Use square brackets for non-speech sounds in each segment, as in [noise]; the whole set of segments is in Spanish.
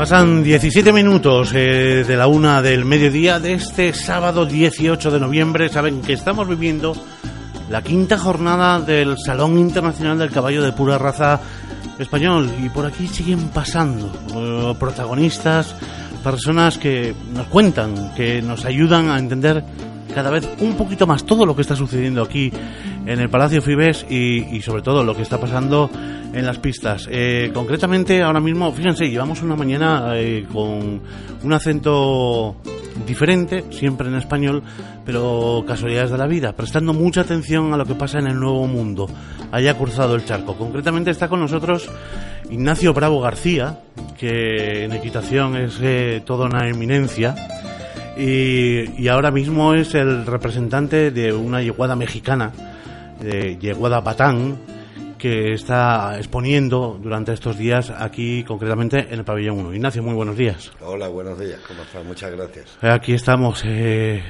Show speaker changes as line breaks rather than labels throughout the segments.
Pasan 17 minutos eh, de la una del mediodía de este sábado 18 de noviembre. Saben que estamos viviendo la quinta jornada del Salón Internacional del Caballo de Pura Raza Español y por aquí siguen pasando eh, protagonistas, personas que nos cuentan, que nos ayudan a entender cada vez un poquito más todo lo que está sucediendo aquí en el Palacio Fibes y, sobre todo lo que está pasando en las pistas. Eh, concretamente, ahora mismo, fíjense, llevamos una mañana eh, con un acento diferente, siempre en español, pero casualidades de la vida, prestando mucha atención a lo que pasa en el nuevo mundo, haya cruzado el charco. Concretamente está con nosotros Ignacio Bravo García, que en equitación es eh, toda una eminencia. Y, y, ahora mismo es el representante de una yeguada mexicana, de yeguada Batán, que está exponiendo durante estos días aquí, concretamente en el pabellón 1. Ignacio, muy buenos días.
Hola, buenos días, ¿cómo estás? Muchas gracias.
Aquí estamos, eh,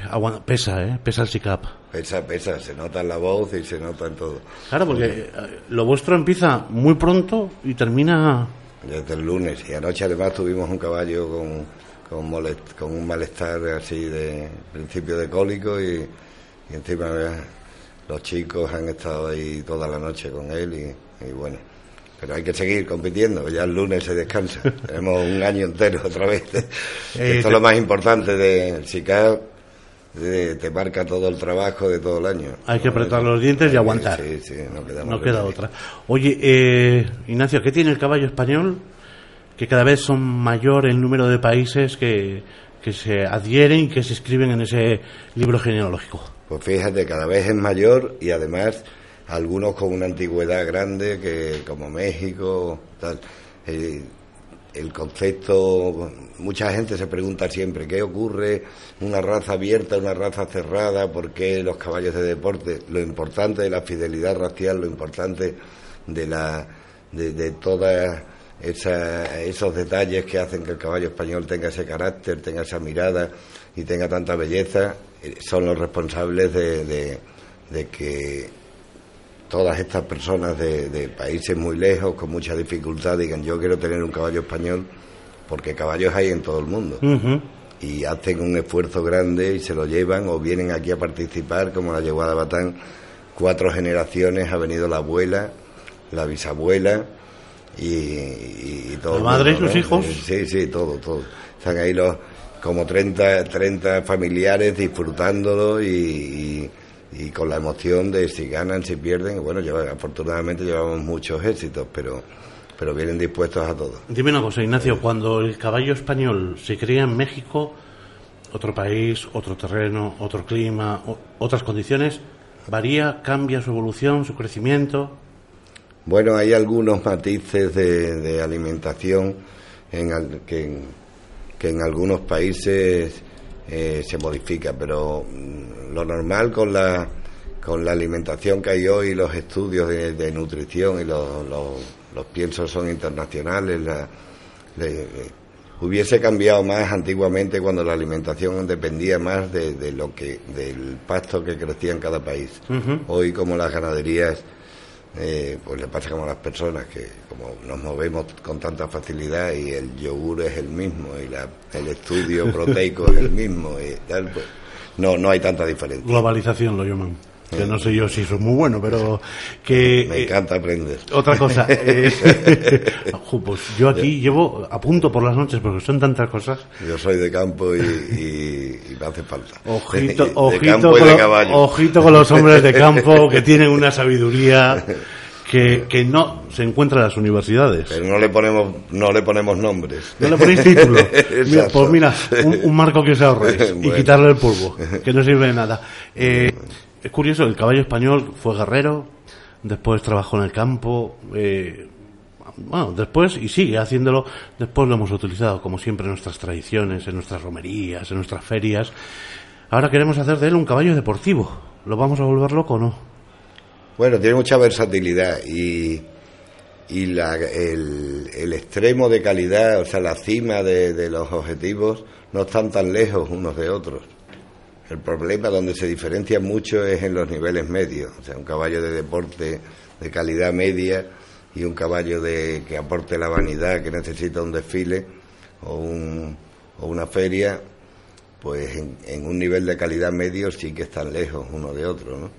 pesa, ¿eh? Pesa el SICAP.
Pesa, pesa, se nota en la voz y se nota en todo.
Claro, porque eh, lo vuestro empieza muy pronto y termina...
Desde el lunes, y anoche además tuvimos un caballo con, con, con un malestar así de principio de cólico y, y encima los chicos han estado ahí toda la noche con él y, bueno, pero hay que seguir compitiendo, ya el lunes se descansa, [laughs] tenemos un año entero otra vez. [laughs] Esto es lo más importante de SICAP, te marca todo el trabajo de todo el año.
Hay que apretar los dientes y aguantar.
Sí, sí, no queda,
no queda otra. Oye, eh, Ignacio, ¿qué tiene el caballo español? Que cada vez son mayor el número de países que, que se adhieren y que se escriben en ese libro genealógico.
Pues fíjate, cada vez es mayor y además algunos con una antigüedad grande, que como México, tal. El, concepto, mucha gente se pregunta siempre, ¿qué ocurre? Una raza abierta, una raza cerrada, ¿por qué los caballos de deporte? Lo importante de la fidelidad racial, lo importante de la de, de todas esos detalles que hacen que el caballo español tenga ese carácter, tenga esa mirada y tenga tanta belleza, eh, son los responsables de, que todas estas personas de, países muy lejos, con mucha dificultad, digan yo quiero tener un caballo español, porque caballos hay en todo el mundo. Y hacen un esfuerzo grande y se lo llevan o vienen aquí a participar, como la llevada Batán, cuatro generaciones, ha venido la abuela, la bisabuela y, y, todo.
¿La madre y sus hijos?
Sí, sí, todo, todo. Están ahí los como 30, 30 familiares disfrutándolo y, y, con la emoción de si ganan, si pierden. Bueno, afortunadamente llevamos muchos éxitos, pero, pero vienen dispuestos a todo.
Dime una cosa, Ignacio, cuando el caballo español se cría en México, otro país, otro terreno, otro clima, otras condiciones, ¿varía, cambia su evolución, su crecimiento?
Bueno, hay algunos matices de, de alimentación en que, que en algunos países eh, se modifica, pero mm, lo normal con la, con la alimentación que hay hoy, los estudios de, nutrición y los, los, piensos son internacionales, la, hubiese cambiado más antiguamente cuando la alimentación dependía más de, lo que del pasto que crecía en cada país. Hoy como las ganaderías eh, pues le pasa como a las personas que como nos movemos con tanta facilidad y el yogur es el mismo y la, el estudio [laughs] proteico es el mismo y tal, pues no, no hay tanta diferencia.
Globalización lo llaman. Que no sé yo si eso es muy bueno, pero que...
Me encanta aprender.
Otra cosa. Eh, [laughs] [laughs] pues yo aquí llevo a punto por las noches porque son tantas cosas.
Yo soy de campo y, me hace falta.
Ojito, [laughs] ojito, con ojito con los hombres de campo que tienen una sabiduría que, que no se encuentra en las universidades.
Pero no le ponemos, no le ponemos nombres.
No le ponéis título. pues mira, un, marco que se ahorre y quitarle el polvo, que no sirve de nada. Eh, es curioso, el caballo español fue guerrero, después trabajó en el campo, eh, bueno, después, y sigue haciéndolo, después lo hemos utilizado, como siempre, en nuestras tradiciones, en nuestras romerías, en nuestras ferias. Ahora queremos hacer de él un caballo deportivo. ¿Lo vamos a volver loco o no?
Bueno, tiene mucha versatilidad y, y la, el, extremo de calidad, o sea, la cima de los objetivos, no están tan lejos unos de otros. El problema donde se diferencia mucho es en los niveles medios, o sea, un caballo de deporte de calidad media y un caballo de que aporte la vanidad, que necesita un desfile, o, un, o una feria, pues en, un nivel de calidad medio sí que están lejos uno de otro, ¿no?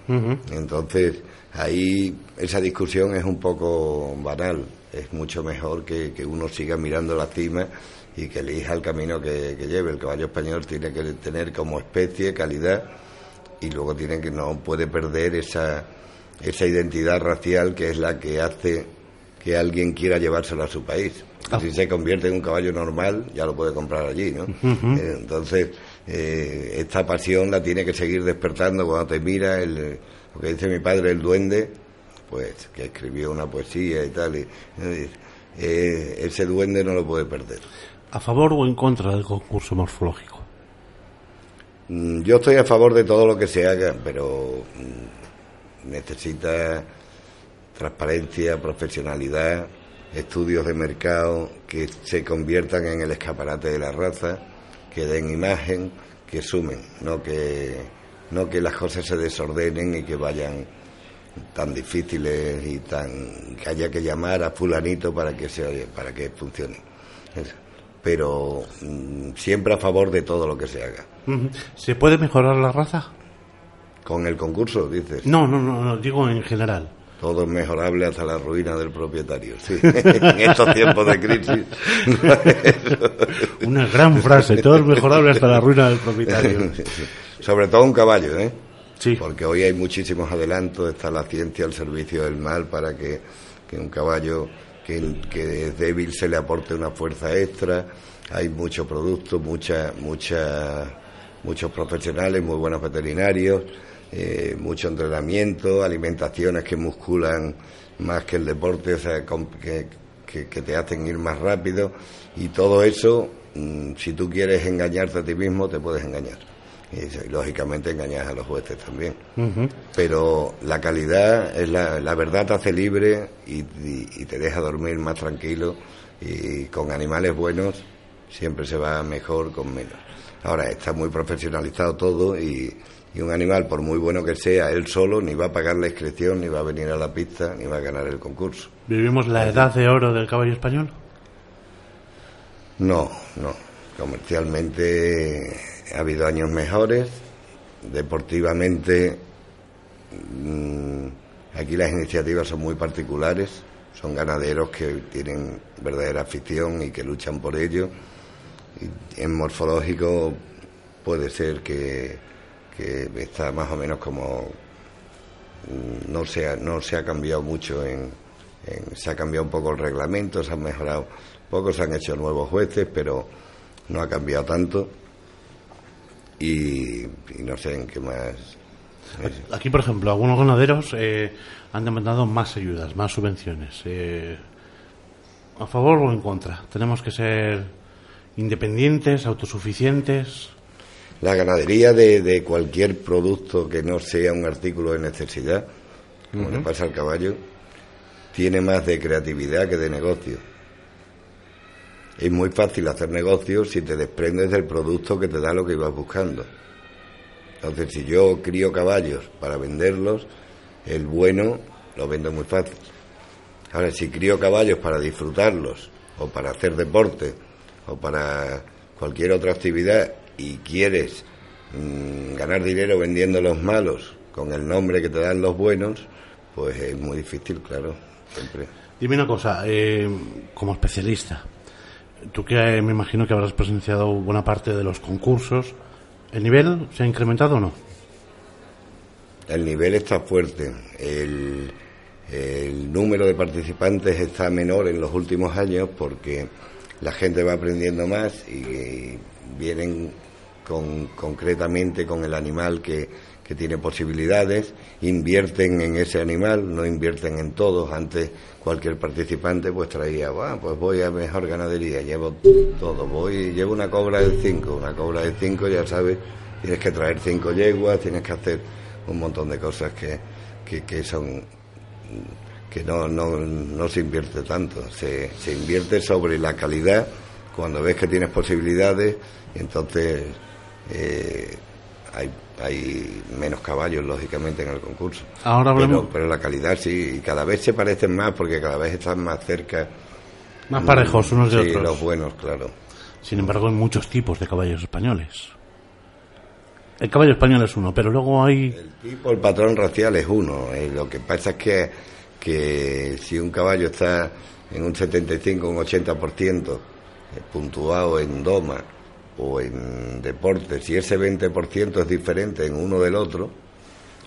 Entonces, ahí esa discusión es un poco banal. Es mucho mejor que, uno siga mirando la cima y que elija el camino que, lleve. El caballo español tiene que tener como especie calidad y luego tiene que no puede perder esa esa identidad racial que es la que hace que alguien quiera llevárselo a su país. Ah. Si se convierte en un caballo normal, ya lo puede comprar allí, ¿no? Eh, entonces, eh, esta pasión la tiene que seguir despertando cuando te mira el, lo que dice mi padre, el duende, pues que escribió una poesía y tal, y, eh, ese duende no lo puede perder.
¿A favor o en contra del concurso morfológico?
Mm, yo estoy a favor de todo lo que se haga, pero mm, necesita transparencia, profesionalidad, estudios de mercado que se conviertan en el escaparate de la raza, que den imagen, que sumen, no que, no que las cosas se desordenen y que vayan tan difíciles y tan que haya que llamar a fulanito para que se para que funcione. Pero mm, siempre a favor de todo lo que se haga.
¿Se puede mejorar la raza?
Con el concurso, dices.
No, no, no, no digo en general.
Todo es mejorable hasta la ruina del propietario. Sí. [laughs] en estos tiempos de crisis.
Una gran frase. Todo es mejorable hasta la ruina del propietario. [laughs]
Sobre todo un caballo, ¿eh?
Sí.
Porque hoy hay muchísimos adelantos. Está la ciencia al servicio del mal para que, un caballo que, que, es débil se le aporte una fuerza extra. Hay mucho producto, mucha, mucha, muchos profesionales, muy buenos veterinarios eh, mucho entrenamiento, alimentaciones que musculan más que el deporte, o sea, que, que, te hacen ir más rápido y todo eso, mm, si tú quieres engañarte a ti mismo, te puedes engañar. Y, lógicamente engañas a los jueces también. Pero la calidad, es la, la verdad te hace libre y, y, te deja dormir más tranquilo y con animales buenos siempre se va mejor con menos. Ahora está muy profesionalizado todo y y un animal, por muy bueno que sea, él solo ni va a pagar la inscripción, ni va a venir a la pista, ni va a ganar el concurso.
¿Vivimos la edad de oro del caballo español?
No, no. Comercialmente ha habido años mejores. Deportivamente, mm, aquí las iniciativas son muy particulares. Son ganaderos que tienen verdadera afición y que luchan por ello. Y en morfológico puede ser que que está más o menos como mm, no se ha, no se ha cambiado mucho en, se ha cambiado un poco el reglamento se han mejorado poco se han hecho nuevos jueces pero no ha cambiado tanto y, no sé en qué más
aquí por ejemplo algunos ganaderos eh, han demandado más ayudas más subvenciones eh, a favor o en contra. Tenemos que ser independientes autosuficientes.
La ganadería de, cualquier producto que no sea un artículo de necesidad, como le pasa al caballo, tiene más de creatividad que de negocio. Es muy fácil hacer negocios si te desprendes del producto que te da lo que ibas buscando. Entonces, si yo crío caballos para venderlos, el bueno lo vendo muy fácil. Ahora, si crío caballos para disfrutarlos, o para hacer deporte, o para cualquier otra actividad, y quieres mm, ganar dinero vendiendo los malos con el nombre que te dan los buenos, pues es muy difícil, claro, siempre.
Dime una cosa, eh, como especialista, tú que eh, me imagino que habrás presenciado buena parte de los concursos, ¿el nivel se ha incrementado o no?
El nivel está fuerte. El, el número de participantes está menor en los últimos años porque la gente va aprendiendo más y vienen con, concretamente con el animal que, que tiene posibilidades, invierten en ese animal, no invierten en todos. Antes cualquier participante pues traía, pues voy a mejor ganadería, llevo todo, voy, llevo una cobra de 5, una cobra de 5 ya sabes, tienes que traer cinco yeguas, tienes que hacer un montón de cosas que, que, que son que no, no, no se invierte tanto, se, se invierte sobre la calidad cuando ves que tienes posibilidades, entonces eh, hay, hay menos caballos, lógicamente, en el concurso.
Ahora
pero, pero la calidad sí, cada vez se parecen más porque cada vez están más cerca.
Más parejos unos de
sí, los buenos, claro.
Sin embargo, hay muchos tipos de caballos españoles. El caballo español es uno, pero luego hay...
El tipo, el patrón racial es uno. Eh, lo que pasa es que, que si un caballo está en un 75, un 80% eh, puntuado en doma o en deporte, si ese 20% es diferente en uno del otro,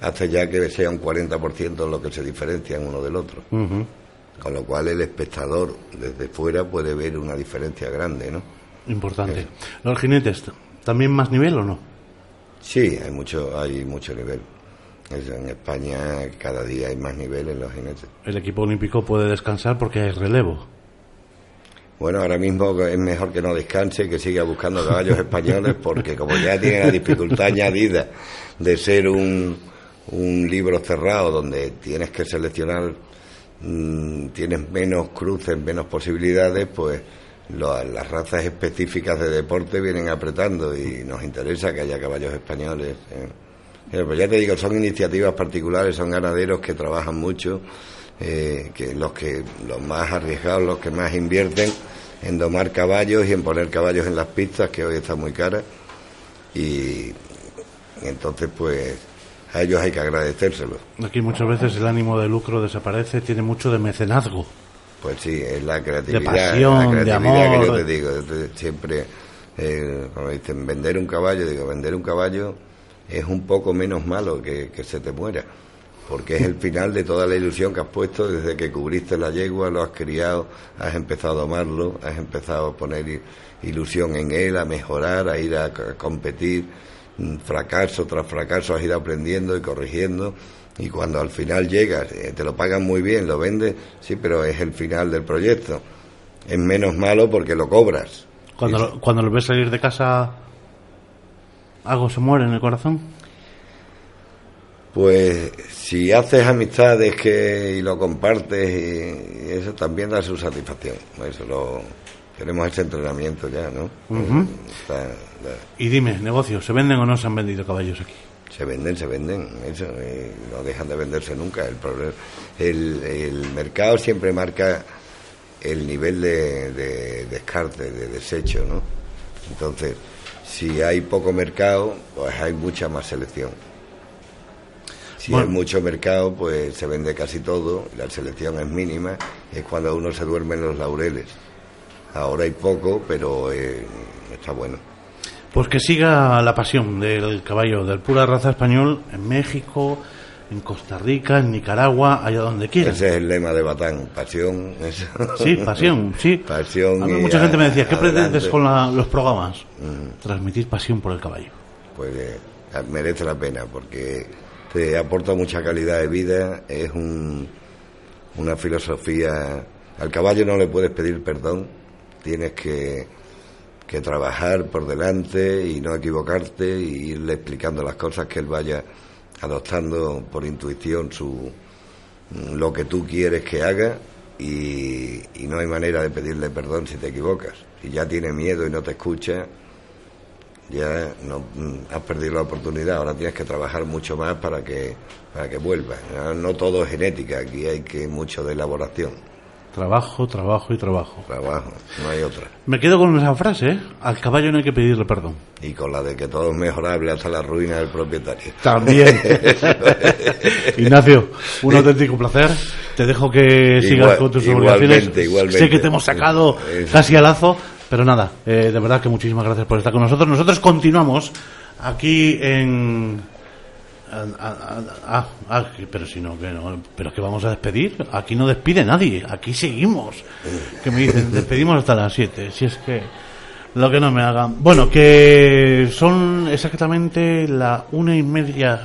hace ya que sea un 40% lo que se diferencia en uno del otro. Con lo cual el espectador desde fuera puede ver una diferencia grande, ¿no?
Importante. ¿Los jinetes también más nivel o no?
Sí, hay mucho, hay mucho nivel. En España cada día hay más nivel en los jinetes.
¿El equipo olímpico puede descansar porque hay relevo?
Bueno, ahora mismo es mejor que no descanse, que siga buscando caballos españoles, porque como ya tiene la dificultad añadida de ser un, un libro cerrado donde tienes que seleccionar, mm, tienes menos cruces, menos posibilidades, pues las razas específicas de deporte vienen apretando y nos interesa que haya caballos españoles. ¿eh? Pues ya te digo, son iniciativas particulares, son ganaderos que trabajan mucho, eh, que los que los más arriesgados, los que más invierten en domar caballos y en poner caballos en las pistas, que hoy está muy cara. Y, entonces, pues, a ellos hay que agradecérselo.
Aquí muchas veces el ánimo de lucro desaparece, tiene mucho de mecenazgo.
Pues sí, es la creatividad,
de pasión,
la
de amor.
que yo te digo. Siempre, eh, cuando dicen vender un caballo, digo, vender un caballo es un poco menos malo que, que se te muera, porque es el final de toda la ilusión que has puesto desde que cubriste la yegua, lo has criado, has empezado a amarlo, has empezado a poner ilusión en él, a mejorar, a ir a competir, mm, fracaso tras fracaso has ido aprendiendo y corrigiendo y cuando al final llegas, eh, te lo pagan muy bien, lo vendes, sí, pero es el final del proyecto. Es menos malo porque lo cobras.
Cuando, lo, cuando lo ves salir de casa, ¿algo se muere en el corazón?
Pues si haces amistades que, y lo compartes, y, eso también da su satisfacción. Eso lo, tenemos ese entrenamiento ya, ¿no?
Y dime, negocios, ¿se venden o no se han vendido caballos aquí?
se venden, se venden, eso, eh, no dejan de venderse nunca. El, problema, el, el mercado siempre marca el nivel de, descarte, de desecho, ¿no? Entonces, si hay poco mercado, pues hay mucha más selección. Si hay mucho mercado, pues se vende casi todo, la selección es mínima, es cuando uno se duerme en los laureles. Ahora hay poco, pero eh, está bueno.
Pues que siga la pasión del caballo del pura raza español en México, en Costa Rica, en Nicaragua, allá donde quiera.
Ese es el lema de Batán, pasión.
Sí, pasión, sí.
Pasión.
mucha gente me decía, ¿qué pretendes con los programas? Mm. Transmitir pasión por el caballo.
Pues eh, merece la pena porque te aporta mucha calidad de vida, es un, una filosofía. Al caballo no le puedes pedir perdón, tienes que que trabajar por delante y no equivocarte y irle explicando las cosas que él vaya adoptando por intuición su lo que tú quieres que haga y, no hay manera de pedirle perdón si te equivocas. Si ya tiene miedo y no te escucha, ya no has perdido la oportunidad. Ahora tienes que trabajar mucho más para que para que vuelva. No todo es genética, aquí hay que mucho de elaboración.
Trabajo, trabajo y trabajo.
Trabajo, no hay otra.
Me quedo con esa frase, ¿eh? Al caballo no hay que pedirle perdón.
Y con la de que todo es mejorable hasta la ruina del propietario.
También. [laughs] Ignacio, un auténtico placer. Te dejo que sigas con tus obligaciones.
Igualmente.
Sé que te hemos sacado casi al lazo, pero nada, eh, de verdad que muchísimas gracias por estar con nosotros. Nosotros continuamos aquí en Ah, pero si no, que no, pero que vamos a despedir. Aquí no despide nadie, aquí seguimos. Que me dicen, despedimos hasta las 7. Si es que lo que no me hagan. Bueno, que son exactamente la una y media,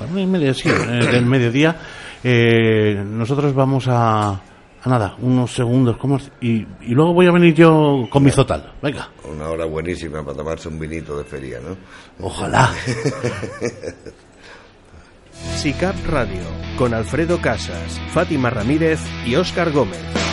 la una y media, sí, eh, del mediodía. Eh, nosotros vamos a, a nada, unos segundos, ¿cómo? Y, y luego voy a venir yo con mi zotal. Venga.
Una hora buenísima para tomarse un vinito de feria, ¿no?
Ojalá.
SICAP Radio, con Alfredo Casas, Fátima Ramírez y Óscar Gómez.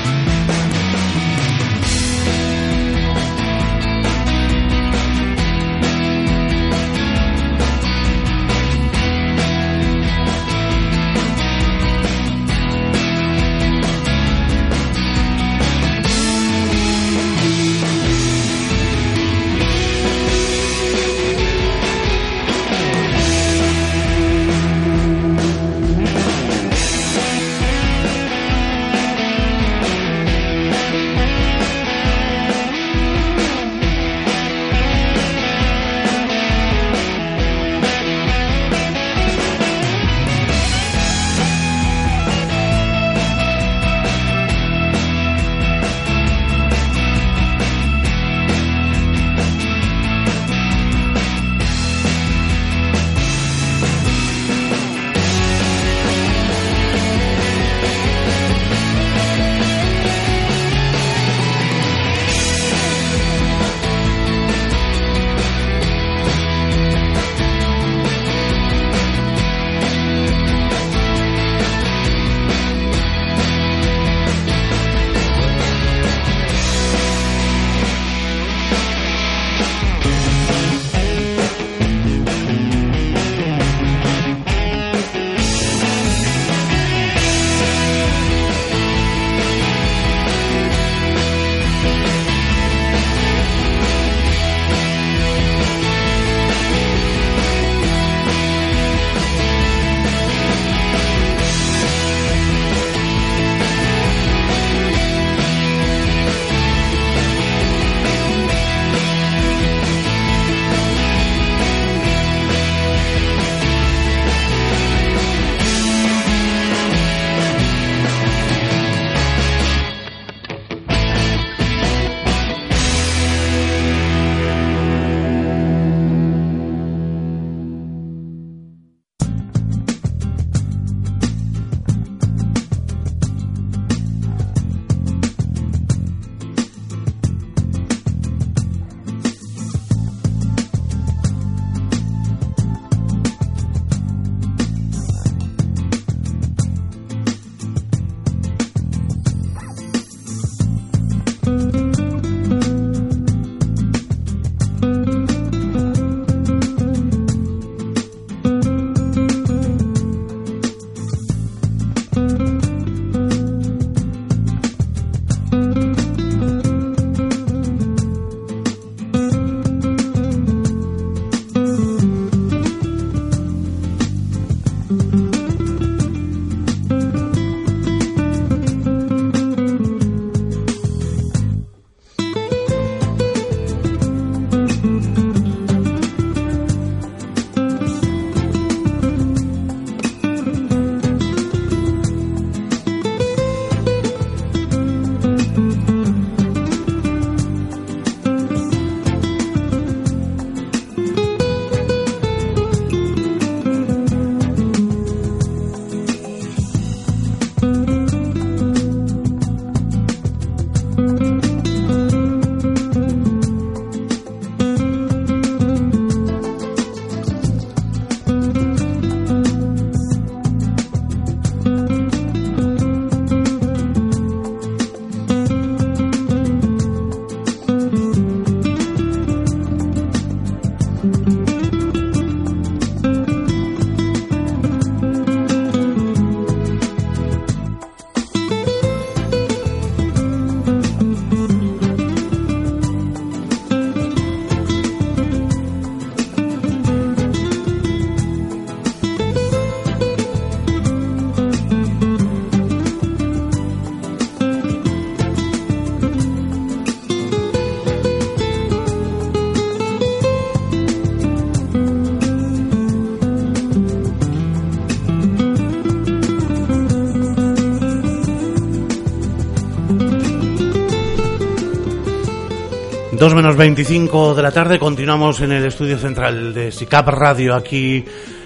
Menos 25 de la tarde, continuamos en el estudio central de SICAP Radio aquí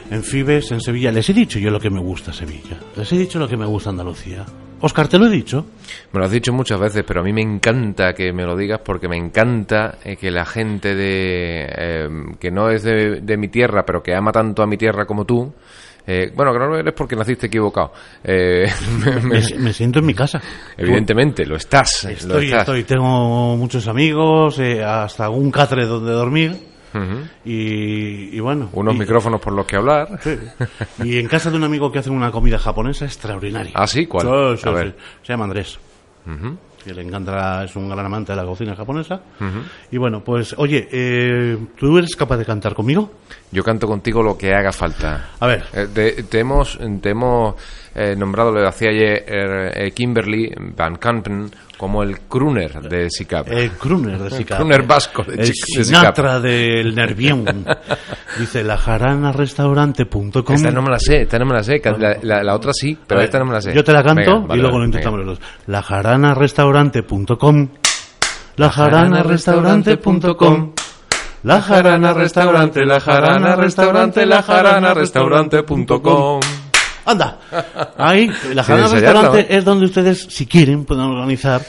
en Fibes, en Sevilla. Les he dicho yo lo que me gusta Sevilla. Les he dicho lo que me gusta Andalucía. Oscar, ¿te lo he dicho?
Me lo has dicho muchas veces, pero a mí me encanta que me lo digas porque me encanta eh, que la gente de eh, que no es de, de mi tierra, pero que ama tanto a mi tierra como tú, eh, bueno, que no lo eres porque naciste equivocado. Eh, [laughs] me-
Me,
me-
me siento en mi casa.
evidentemente, lo estás. lo
Estoy,
estás.
estoy, tengo muchos amigos, eh, hasta un catre donde dormir. Y, y bueno.
Unos
y-
micrófonos por los que hablar.
Sí. Y en casa de un amigo que hace una comida japonesa extraordinaria.
¿Ah, sí? ¿Cuál? A ver.
Se llama Andrés.
Ujú.
Que le encanta, es un gran amante de la cocina japonesa. Y bueno, pues, oye, eh, ¿tú eres capaz de cantar conmigo?
Yo canto contigo lo que haga falta.
A ver,
Eh, te, te hemos, te hemos eh, nombrado, lo decía ayer eh, Kimberly Van Kampen, como el crooner de SICAP.
el crooner de Sica.
crooner vasco de
El
Chic- de
Sinatra del Nervión. Dice, lajaranarestaurante.com
esta no me la sé, esta no me la sé. La, la- la otra sí, pero
ver,
esta no me la sé.
Yo te la canto
Venga, vale,
y luego lo intentamos
venga.
los dos. Lajaranarestaurante.com Lajaranarestaurante.com La jarana restaurante, la jarana restaurante, la jarana restaurante.com. Anda, ahí, la jarana restaurante es donde ustedes, si quieren, pueden organizar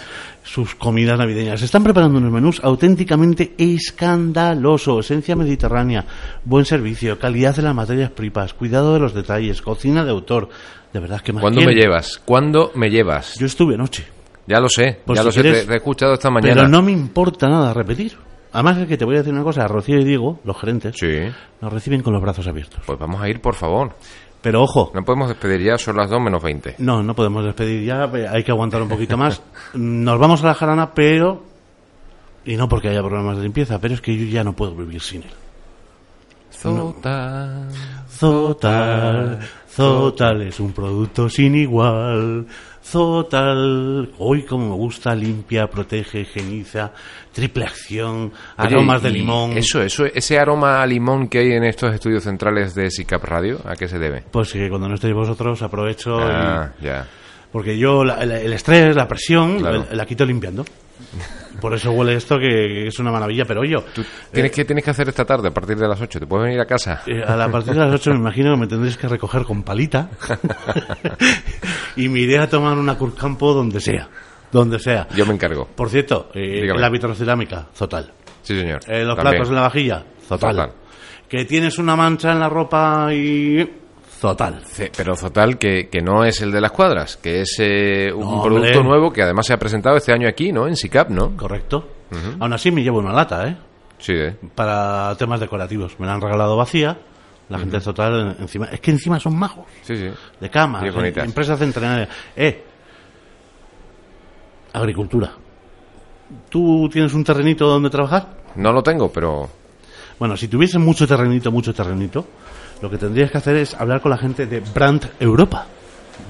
sus comidas navideñas. Están preparando unos menús auténticamente escandaloso, esencia mediterránea, buen servicio, calidad de las materias primas, cuidado de los detalles, cocina de autor. De verdad que más
¿Cuándo me llevas? ¿Cuándo me llevas?
Yo estuve anoche.
Ya lo sé,
Pues
ya
si
lo sé,
quieres-
te, te he escuchado esta mañana.
Pero no me importa nada repetir. Además es que te voy a decir una cosa, Rocío y Diego, los gerentes,
Sí,
nos reciben con los brazos abiertos.
pues vamos a ir, por favor.
Pero ojo,
No podemos despedir ya, son las 2 menos 20.
no, no podemos despedir ya, eh, hay que aguantar un poquito más. [laughs] Nos vamos a la jarana, pero... Y no porque haya problemas de limpieza, pero es que yo ya no puedo vivir sin él.
Zota.
Zotal, Zotal es un producto sin igual. Zotal, hoy como me gusta, limpia, protege, higieniza, triple acción,
Oye,
aromas de limón.
Eso, eso, ese aroma a limón que hay en estos estudios centrales de SICAP Radio, ¿a qué se debe?
Pues que cuando no estéis vosotros aprovecho y-
Ah, ya.
Porque yo la- la- el estrés, la presión,
Claro.
la, la quito limpiando. [laughs] Por eso huele esto que, es una maravilla, pero yo,
Tú tienes, que, tienes que hacer esta tarde a partir de las 8. ¿Te puedes venir a casa?
eh, a la partir de las 8 me imagino que me tendréis que recoger con palita [laughs] y me iré a tomar una Curcampo donde sea, donde sea.
Yo me encargo.
Por cierto, eh, la vitrocerámica, Zotal.
Sí, señor.
Eh, los
También.
platos en la vajilla. Zotal. Que tienes una mancha en la ropa y... Zotal.
Pero Zotal, que, que no es el de las cuadras, que es eh, un
No,
producto nuevo que además se ha presentado este año aquí, ¿no? En SICAP, ¿no?
Correcto. Aún así me llevo una lata, ¿eh?
Sí, ¿eh?
para temas decorativos. Me la han regalado vacía. La gente de total en- encima. Es que encima son majos.
Sí, sí.
De cama.
Sí, bonitas.
empresas centenarias. Eh. Agricultura. ¿Tú tienes un terrenito donde trabajar?
No lo tengo, pero
Bueno, si tuviese mucho terrenito, mucho terrenito, lo que tendrías que hacer es hablar con la gente de Brand Europa.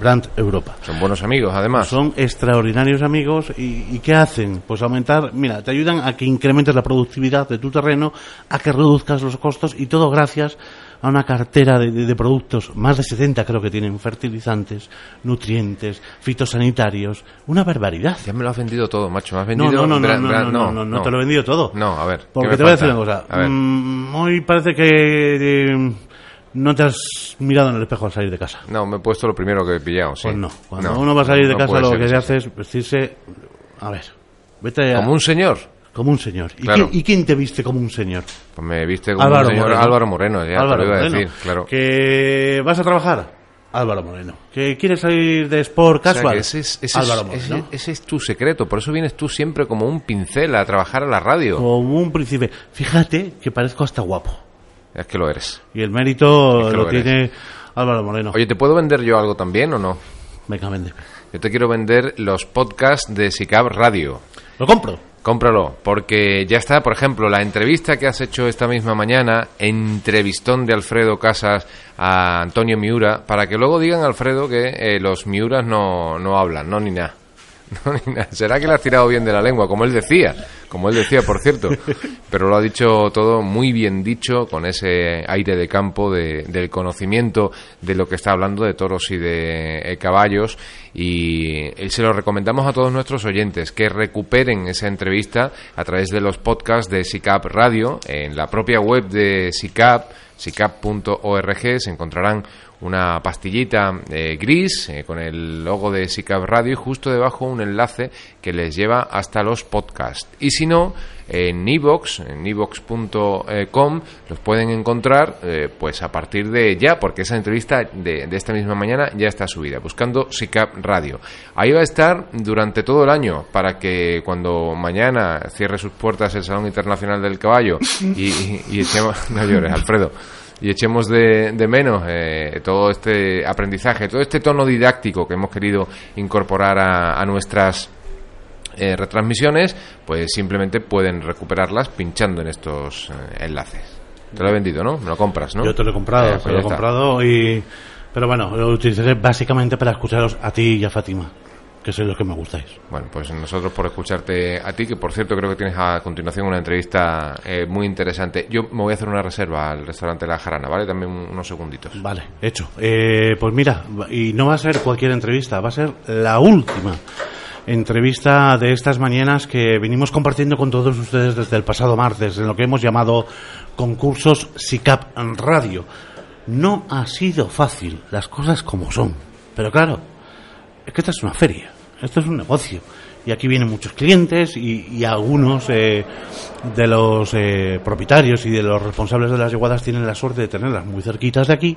Brand Europa.
son buenos amigos, además.
Son extraordinarios amigos y, y ¿qué hacen? Pues aumentar, mira, te ayudan a que incrementes la productividad de tu terreno, a que reduzcas los costos y todo gracias a una cartera de, de- de productos, más de 70 creo que tienen, fertilizantes, nutrientes, fitosanitarios, una barbaridad.
Ya me lo has vendido todo, macho. Me has
No,
vendido...
no, no, no,
Bran-
no,
Bran-
no, no, no, no, te lo he vendido todo.
No, a ver. ¿qué
Porque te voy a decir
falta?
una cosa.
A ver.
Mm, hoy parece que eh, no te has mirado en el espejo al salir de casa.
No, me he puesto lo primero que he pillado, sí.
Pues no. Cuando
No,
uno va a salir de
no
casa lo que se hace es vestirse... A ver, vete a...
Como un señor.
Como un señor. ¿Y,
Claro.
quién, y quién te viste como un señor?
Pues me viste como
Álvaro
un señor
Moreno.
Álvaro Moreno, ya
Álvaro
te lo iba a
Moreno.
decir, claro.
¿Que vas a trabajar? Álvaro Moreno. ¿Que quieres salir de Sport
O sea,
Casual?
ese, es, ese,
Álvaro
es,
Moreno.
ese- ese es tu secreto, por eso vienes tú siempre como un pincel a trabajar a la radio.
Como un príncipe. Fíjate que parezco hasta guapo.
Es que lo eres.
Y el mérito
Es que
lo, tiene Álvaro Moreno.
Oye, ¿te puedo vender yo algo también o no?
Venga, vende.
Yo te quiero vender los podcasts de SICAP Radio.
Lo compro.
Cómpralo, porque ya está, por ejemplo, la entrevista que has hecho esta misma mañana, entrevistón de Alfredo Casas a Antonio Miura, para que luego digan, Alfredo, que eh, los Miuras no, no hablan, no ni nada. [laughs] Será que le has tirado bien de la lengua, como él decía, como él decía, por cierto. [laughs] Pero lo ha dicho todo muy bien dicho, con ese aire de campo, de, del conocimiento de lo que está hablando de toros y de eh, caballos. Y se lo recomendamos a todos nuestros oyentes que recuperen esa entrevista a través de los podcasts de SICAP Radio, en la propia web de SICAP, sicap.org, se encontrarán una pastillita eh, gris eh, con el logo de SICAP Radio y justo debajo un enlace que les lleva hasta los podcasts. Y si no, en iVox, en iVox.com, los pueden encontrar eh, pues a partir de ya, porque esa entrevista de, esta misma mañana ya está subida, buscando SICAP Radio. Ahí va a estar durante todo el año para que cuando mañana cierre sus puertas el Salón Internacional del Caballo y, y, y [laughs] no llores, Alfredo y echemos de, de menos eh, todo este aprendizaje, todo este tono didáctico que hemos querido incorporar a, a nuestras eh, retransmisiones, pues simplemente pueden recuperarlas pinchando en estos eh, enlaces. Te lo he vendido, ¿no? Me lo compras, ¿no?
Yo te lo he comprado,
Eh, pues
te lo he
está.
comprado y... Pero bueno, lo utilizaré básicamente para escucharos a ti y a Fátima, que sois los que me gustáis.
Bueno, pues nosotros por escucharte a ti, que por cierto creo que tienes a continuación una entrevista eh, muy interesante. Yo me voy a hacer una reserva al restaurante La Jarana, ¿vale? También unos segunditos.
Vale, hecho. Eh, pues mira, y no va a ser cualquier entrevista, va a ser la última entrevista de estas mañanas que venimos compartiendo con todos ustedes desde el pasado martes, en lo que hemos llamado concursos SICAP Radio. No ha sido fácil, las cosas como son. Pero claro, es que esta es una feria, esto es un negocio. Y aquí vienen muchos clientes y, algunos eh, de los eh, propietarios y de los responsables de las yeguadas tienen la suerte de tenerlas muy cerquitas de aquí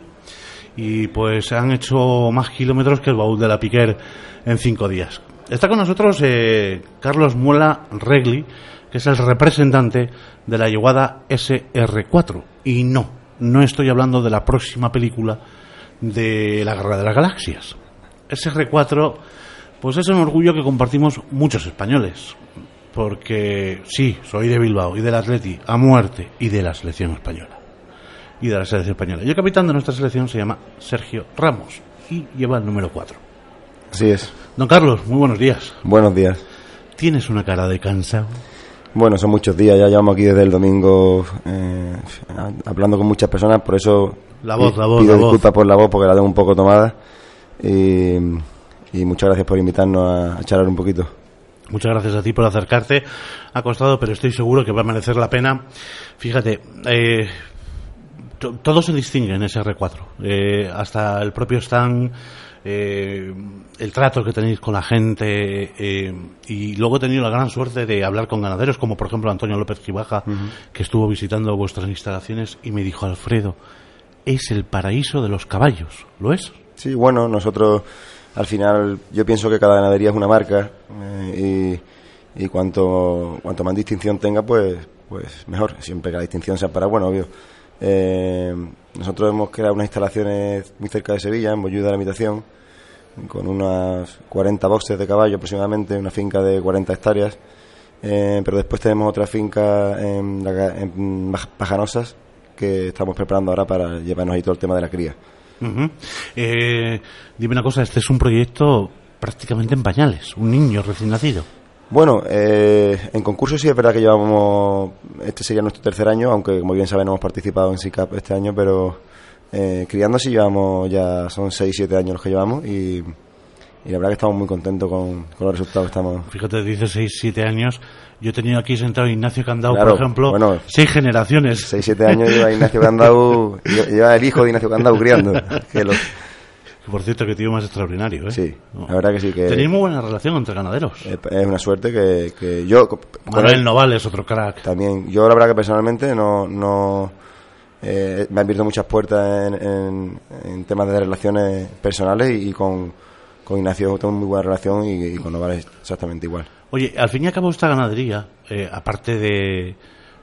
y pues han hecho más kilómetros que el baúl de la Piquer en cinco días. Está con nosotros eh, Carlos Muela Regli, que es el representante de la yeguada SR4. Y no, no estoy hablando de la próxima película de la Guerra de las Galaxias. SR4, pues es un orgullo que compartimos muchos españoles. Porque sí, soy de Bilbao y del Atleti a muerte y de la selección española y de la selección española. Y el capitán de nuestra selección se llama Sergio Ramos y lleva el número 4.
Así es.
Don Carlos, muy buenos días.
Buenos días.
¿Tienes una cara de cansado?
Bueno, son muchos días, ya llevamos aquí desde el domingo eh, hablando con muchas personas, por eso
La voz, la voz,
pido
la voz.
disculpas por la voz porque la tengo un poco tomada y, y muchas gracias por invitarnos a, a charlar un poquito.
Muchas gracias a ti por acercarte. Ha costado, pero estoy seguro que va a merecer la pena. Fíjate, eh, to- todo se distingue en SR4. Eh, hasta el propio stand, eh, el trato que tenéis con la gente. eh, y luego he tenido la gran suerte de hablar con ganaderos, como por ejemplo Antonio López Gibaja, que estuvo visitando vuestras instalaciones y me dijo, Alfredo, es el paraíso de los caballos. ¿Lo es?
Sí, bueno, nosotros al final yo pienso que cada ganadería es una marca eh, y, cuanto, cuanto más distinción tenga, pues, pues mejor. Siempre que la distinción sea para bueno, obvio. Eh, nosotros hemos creado unas instalaciones muy cerca de Sevilla, en Bollú de la Imitación, con unas 40 boxes de caballo aproximadamente, una finca de 40 hectáreas. Eh, pero después tenemos otra finca en, en Pajanosas que estamos preparando ahora para llevarnos ahí todo el tema de la cría.
Eh, dime una cosa, este es un proyecto prácticamente en pañales, un niño recién nacido.
Bueno, eh, en concurso sí es verdad que llevamos, este sería nuestro tercer año, aunque como bien saben no hemos participado en SICAP este año, pero eh, criando sí llevamos ya, son 6-7 años los que llevamos y, y la verdad que estamos muy contentos con, con los resultados que estamos.
Fíjate, dice 6, 7 años. Yo he tenido aquí sentado a Ignacio
Claro,
por ejemplo,
bueno.
seis generaciones.
6-7 años lleva Ignacio Candau, [laughs] lle- lleva el hijo de Ignacio Candau criando. Que
Por cierto, que tío más extraordinario, ¿eh?
sí, la verdad que sí, que
Tenéis muy buena relación entre ganaderos.
es es una suerte que, que yo...
Manuel Noval es otro crack.
También, yo la verdad que personalmente no, no eh, me han abierto muchas puertas en, en- en temas de relaciones personales y, con, con Ignacio tengo muy buena relación y, y con exactamente igual.
Oye, al fin y al cabo esta ganadería, eh, aparte de,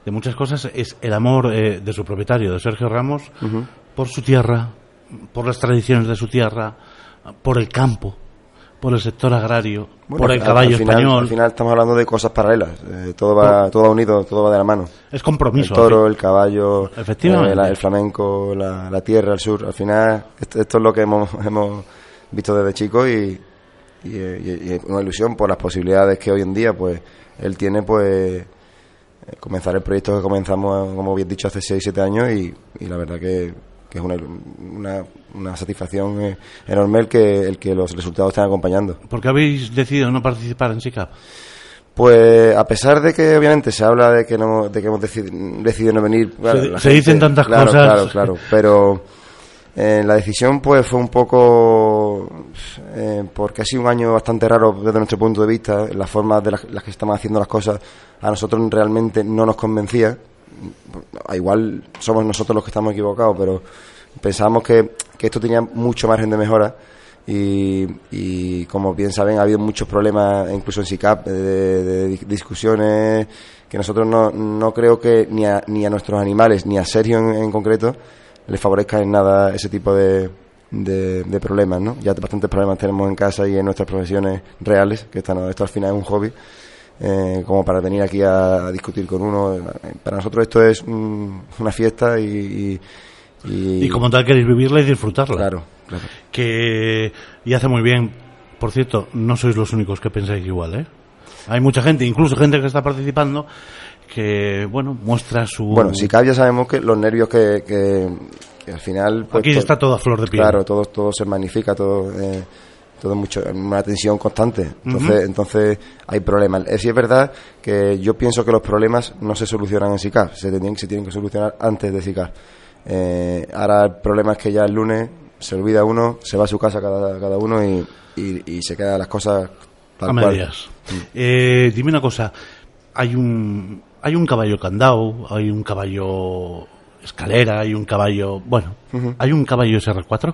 de muchas cosas, es el amor eh, de su propietario, de Sergio Ramos, por su tierra, por las tradiciones de su tierra, por el campo, por el sector agrario,
Bueno,
por el
al-
caballo
al final,
español.
Al final estamos hablando de cosas paralelas, eh, todo va todo va unido, todo va de la mano.
Es compromiso.
el toro, el caballo,
Efectivamente.
eh, la- el flamenco, la, la tierra, el sur. Al final, esto, esto es lo que hemos, hemos visto desde chicos y, y, una ilusión por las posibilidades que hoy en día pues él tiene pues eh, comenzar el proyecto que comenzamos, como bien dicho, hace 6, 7 años y, la verdad que, es una, una, una, satisfacción eh, enorme el que, el que los resultados estén acompañando.
¿Por qué habéis decidido no participar en SICAP?
Pues a pesar de que obviamente se habla de que no de que hemos decidido, no venir,
se, dicen tantas cosas,
claro, claro, pero eh, la decisión pues fue un poco eh, porque ha sido un año bastante raro desde nuestro punto de vista, la forma de las, que estamos haciendo las cosas a nosotros realmente no nos convencía. Igual somos nosotros los que estamos equivocados, pero pensábamos que, esto tenía mucho margen de mejora y, como bien saben ha habido muchos problemas incluso en SICAP de, discusiones que nosotros no, no creo que ni a, ni a nuestros animales ni a Sergio en concreto le favorezca en nada ese tipo de, de, problemas, ¿no? Ya bastantes problemas tenemos en casa y en nuestras profesiones reales, que esto al final es un hobby, eh, como para venir aquí a, discutir con uno. Para nosotros esto es una fiesta y,
y, como tal queréis vivirla y disfrutarla.
Claro, claro.
Que, y hace muy bien. Por cierto, no sois los únicos que pensáis igual, ¿eh? Hay mucha gente, incluso gente que está participando, que bueno muestra su
bueno si cabe ya sabemos que los nervios que, que, al final
pues, aquí está todo a flor de piel.
claro todo todo se magnifica todo eh, todo mucho una tensión constante. Entonces entonces hay problemas. Es es verdad que yo pienso que los problemas no se solucionan en SICAR se tienen se tienen que solucionar antes de SICAR eh, ahora el problema es que ya el lunes se olvida uno se va a su casa cada, cada uno y, y, se quedan las cosas
a medias. Eh, dime una cosa. Hay un hay un caballo candado, hay un caballo escalera, hay un caballo, bueno, hay un caballo SR4.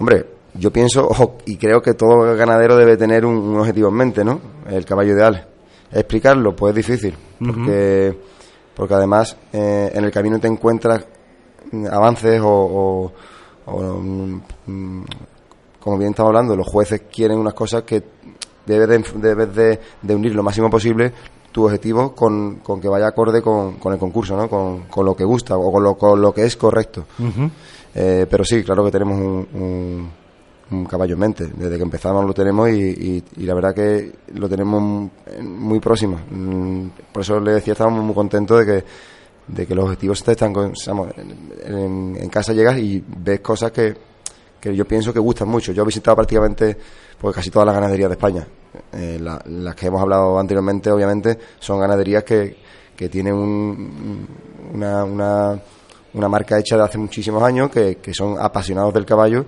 Hombre, yo pienso y creo que todo ganadero debe tener un, objetivo en mente, ¿no? El caballo ideal. Explicarlo, pues es difícil, porque, porque además eh, en el camino te encuentras avances o, mm, como bien estamos hablando, los jueces quieren unas cosas que debes de, de, unir lo máximo posible tu objetivo con, con que vaya acorde con, con el concurso, ¿no? Con, con, lo que gusta o con lo, con lo que es correcto. Eh, pero sí, claro que tenemos un, un, caballo en mente. Desde que empezamos lo tenemos y, y, la verdad que lo tenemos muy próximo. Mm, por eso le decía, estábamos muy contentos de que de que los objetivos están en, en casa llegas y ves cosas que, que yo pienso que gustan mucho. Yo he visitado prácticamente pues, casi todas las ganaderías de España. Eh, las que hemos hablado anteriormente, obviamente, son ganaderías que, que tienen una, una, una, marca hecha de hace muchísimos años, que, que son apasionados del caballo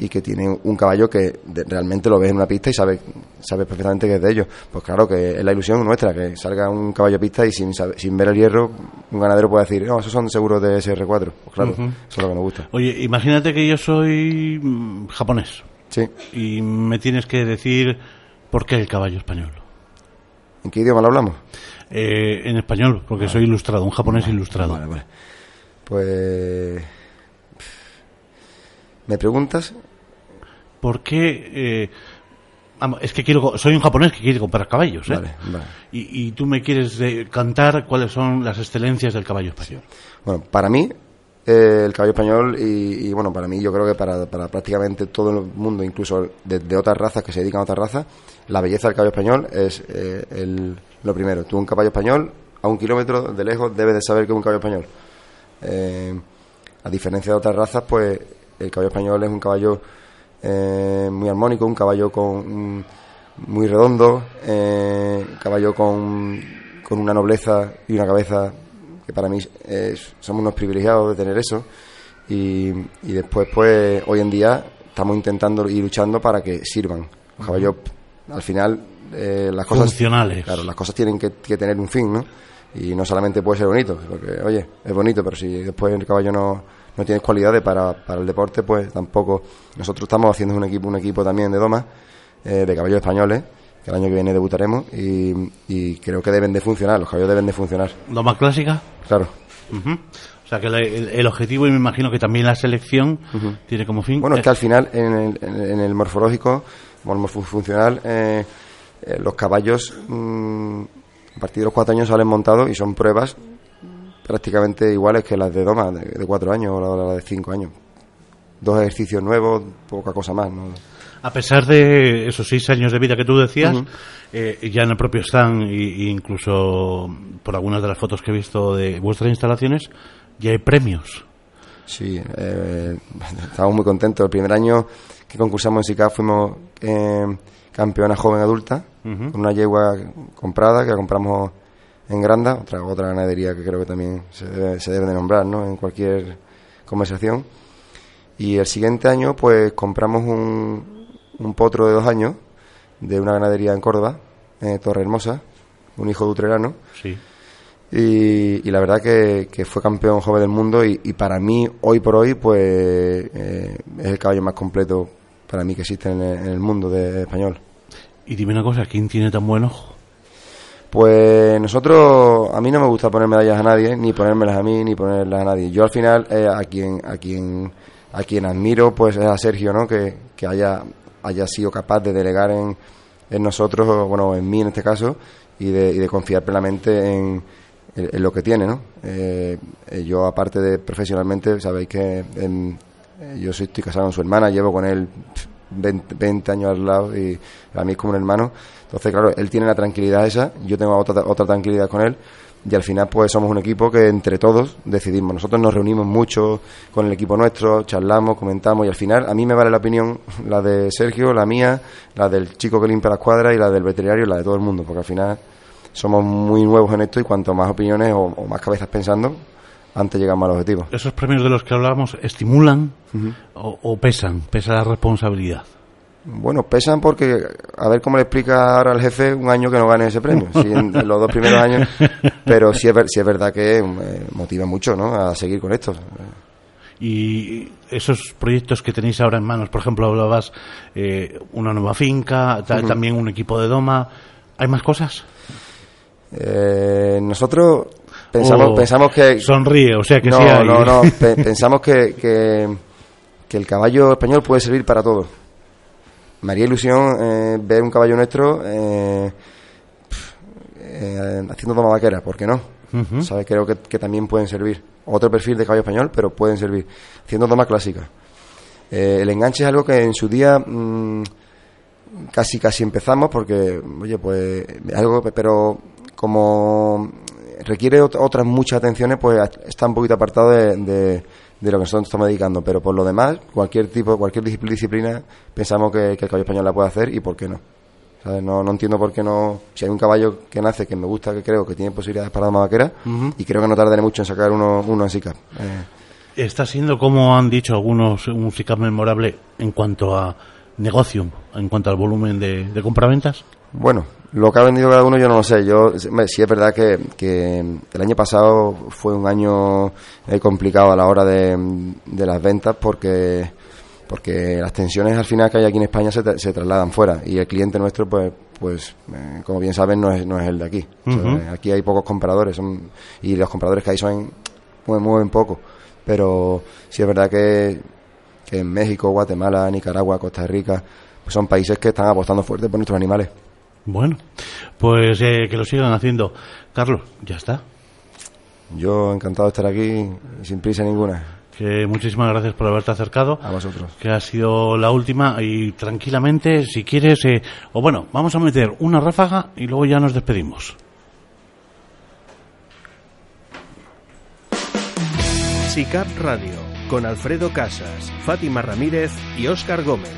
y que tienen un caballo que realmente lo ves en una pista y sabes sabe perfectamente que es de ellos. Pues claro que es la ilusión nuestra, que salga un caballo a pista y sin, sin ver el hierro, un ganadero puede decir, no, esos son seguros de SR4. Pues claro, eso es lo que nos gusta.
Oye, imagínate que yo soy mm, japonés.
Sí.
Y me tienes que decir por qué el caballo español.
¿En qué idioma lo hablamos?
Eh, en español, porque soy ilustrado, un japonés ilustrado.
Vale, vale. Pues. ¿Me preguntas
¿por qué? Eh, es que quiero, soy un japonés que quiere comprar caballos, ¿eh? Y, tú me quieres cantar cuáles son las excelencias del caballo español.
Bueno, para mí, eh, el caballo español, y, bueno, para mí yo creo que para, para prácticamente todo el mundo, incluso de, otras razas que se dedican a otras razas, la belleza del caballo español es el, lo primero. Tú un caballo español, a un kilómetro de lejos, debes de saber que es un caballo español. a diferencia de otras razas, pues el caballo español es un caballo eh, muy armónico, un caballo con muy redondo, eh, caballo con, con una nobleza y una cabeza que para mí somos unos privilegiados de tener eso. Y, y, después, pues, hoy en día estamos intentando y luchando para que sirvan. Los caballos, al final, eh, las cosas.
Funcionales.
Claro, las cosas tienen que, que, tener un fin, ¿no? Y no solamente puede ser bonito, porque, oye, es bonito, pero si después el caballo no, no tienes cualidades para, para el deporte, pues tampoco. Nosotros estamos haciendo un equipo, un equipo también de domas, eh, de caballos españoles, que el año que viene debutaremos y, creo que deben de funcionar, los caballos deben de funcionar.
¿Doma clásica?
Claro.
O sea que el, objetivo, y me imagino que también la selección, tiene como fin.
Bueno, es que al final, en el, en el morfológico, funcional, eh, eh, los caballos mm, a partir de los cuatro años salen montados y son pruebas prácticamente iguales que las de Doma, de, cuatro años o las de cinco años. Dos ejercicios nuevos, poca cosa más. ¿no?
A pesar de esos seis años de vida que tú decías, eh, ya en el propio stand e incluso por algunas de las fotos que he visto de vuestras instalaciones, ya hay premios.
Sí, eh, estamos muy contentos. El primer año que concursamos en SICA fuimos eh, campeona joven adulta, con una yegua comprada que la compramos en Granda, otra, otra ganadería que creo que también se debe, se debe de nombrar ¿no? en cualquier conversación. Y el siguiente año, pues compramos un, un potro de dos años de una ganadería en Córdoba, en Torre Hermosa, un hijo de Utrerano.
Sí.
Y, y la verdad que, que fue campeón joven del mundo y, y para mí, hoy por hoy, pues eh, es el caballo más completo para mí que existe en el, en el mundo de español.
Y dime una cosa, ¿quién tiene tan buen ojo?
Pues nosotros, a mí no me gusta poner medallas a nadie, ni ponérmelas a mí, ni ponerlas a nadie. Yo al final, eh, a quien a quien a quien admiro, pues es a Sergio, ¿no? Que, que haya haya sido capaz de delegar en, en nosotros, bueno, en mí en este caso, y de, y de confiar plenamente en, en- lo que tiene, ¿no? Eh, eh, yo, aparte de profesionalmente, sabéis que en- eh, yo estoy casado con su hermana, llevo con él pf, 20, 20 años al lado y a mí es como un hermano. Entonces, claro, él tiene la tranquilidad esa, yo tengo otra, otra tranquilidad con él y al final pues somos un equipo que entre todos decidimos. Nosotros nos reunimos mucho con el equipo nuestro, charlamos, comentamos y al final a mí me vale la opinión, [laughs] la de Sergio, la mía, la del chico que limpia las cuadras y la del veterinario y la de todo el mundo, porque al final somos muy nuevos en esto y cuanto más opiniones o, o más cabezas pensando, antes llegamos al objetivo.
¿Esos premios de los que hablábamos estimulan o, o pesan? ¿Pesa la responsabilidad?
Bueno, pesan porque, a ver cómo le explica ahora al jefe un año que no gane ese premio, sí, en, en los dos primeros años, [laughs] pero sí es, ver- sí es verdad que eh, motiva mucho ¿no? a seguir con esto.
Y esos proyectos que tenéis ahora en manos, por ejemplo, hablabas eh, una nueva finca, ta- también un equipo de doma. ¿Hay más cosas?
Eh, nosotros pensamos, pensamos que...
Sonríe, o sea que
no,
sí hay.
no, no, [laughs] pe- pensamos que, que, que el caballo español puede servir para todo. Me haría ilusión eh, ver un caballo nuestro eh, eh, haciendo toma vaquera, ¿por qué no? ¿Sabes? Creo que, que también pueden servir. Otro perfil de caballo español, pero pueden servir. Haciendo toma clásica. Eh, el enganche es algo que en su día mm, casi casi empezamos porque, oye, pues algo, pero como requiere ot- otras muchas atenciones, pues está un poquito apartado de, de- de lo que nosotros estamos dedicando. Pero por lo demás, cualquier tipo, cualquier discipl- disciplina, pensamos que, que el caballo español la puede hacer y por qué no. ¿Sabes? No, no entiendo por qué no. Si hay un caballo que nace, que me gusta, que creo que tiene posibilidades para la vaquera, y creo que no tardaré mucho en sacar uno, uno en SICAP. Eh,
Está siendo, como han dicho algunos, un SICAP memorable en cuanto a negocio, en cuanto al volumen de, de compraventas.
Bueno, lo que ha vendido cada uno yo no lo sé. Yo sí es verdad que, que el año pasado fue un año eh, complicado a la hora de, de las ventas porque porque las tensiones al final que hay aquí en España se, tra- se trasladan fuera y el cliente nuestro pues pues eh, como bien saben no es, no es el de aquí. O sea,
Ujú.
aquí hay pocos compradores son, y los compradores que hay son mueven, mueven poco. Pero sí es verdad que, que en México, Guatemala, Nicaragua, Costa Rica pues son países que están apostando fuerte por nuestros animales.
Bueno, pues eh, que lo sigan haciendo. Carlos, ya está.
Yo encantado de estar aquí, sin prisa ninguna.
Que muchísimas gracias por haberte acercado.
A vosotros.
Que ha sido la última y tranquilamente, si quieres, eh, o bueno, vamos a meter una ráfaga y luego ya nos despedimos.
SICAP Radio, con Alfredo Casas, Fátima Ramírez y Óscar Gómez.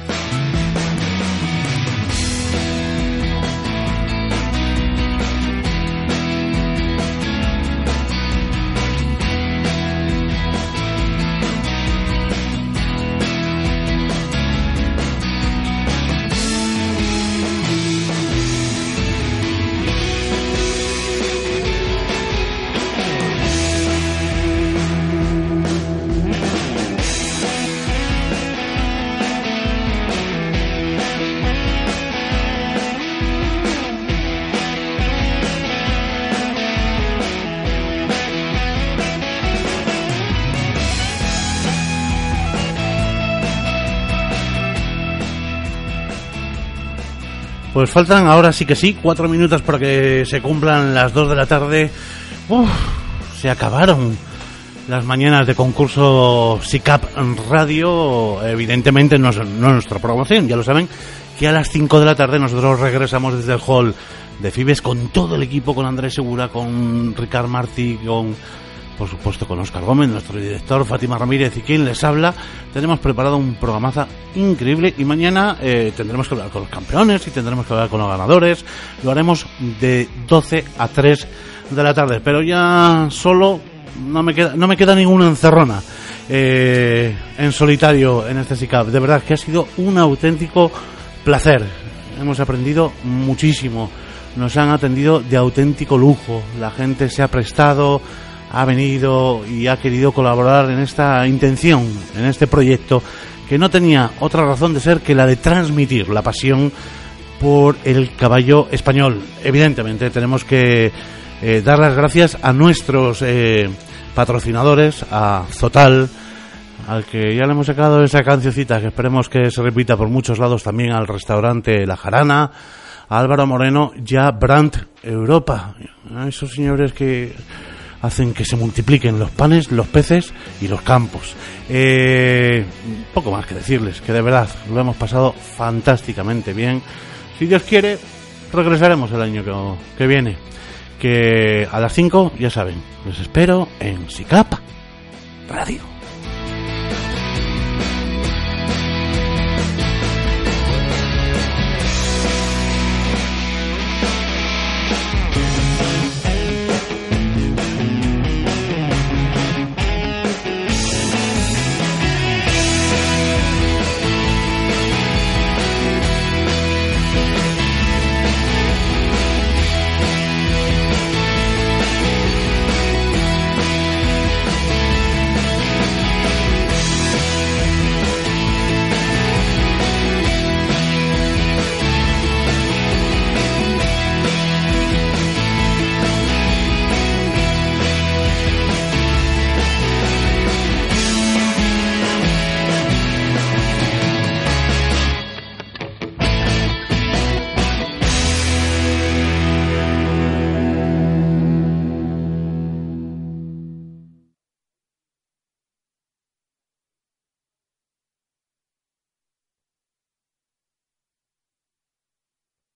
Pues faltan ahora sí que sí, cuatro minutos para que se cumplan las dos de la tarde. Uf, se acabaron las mañanas de concurso SICAP Radio, evidentemente no es, no es nuestra promoción, ya lo saben, que a las 5 de la tarde nosotros regresamos desde el hall de Fibes con todo el equipo, con Andrés Segura, con Ricard Martí, con por supuesto con Oscar Gómez, nuestro director, Fátima Ramírez y quien les habla. Tenemos preparado un programaza increíble y mañana eh, tendremos que hablar con los campeones y tendremos que hablar con los ganadores. Lo haremos de 12 a 3 de la tarde, pero ya solo no me queda, no me queda ninguna encerrona eh, en solitario en este SICAP. De verdad que ha sido un auténtico placer. Hemos aprendido muchísimo. Nos han atendido de auténtico lujo. La gente se ha prestado, ha venido y ha querido colaborar en esta intención, en este proyecto, que no tenía otra razón de ser que la de transmitir la pasión por el caballo español. Evidentemente tenemos que eh, dar las gracias a nuestros eh, patrocinadores, a Zotal, al que ya le hemos sacado esa cancioncita que esperemos que se repita por muchos lados también al restaurante La Jarana, Álvaro Moreno, ya Brandt Europa, a esos señores que hacen que se multipliquen los panes, los peces y los campos. Eh, poco más que decirles, que de verdad lo hemos pasado fantásticamente bien. Si Dios quiere, regresaremos el año que, viene. Que a las 5, ya saben, les espero en SICAP Radio.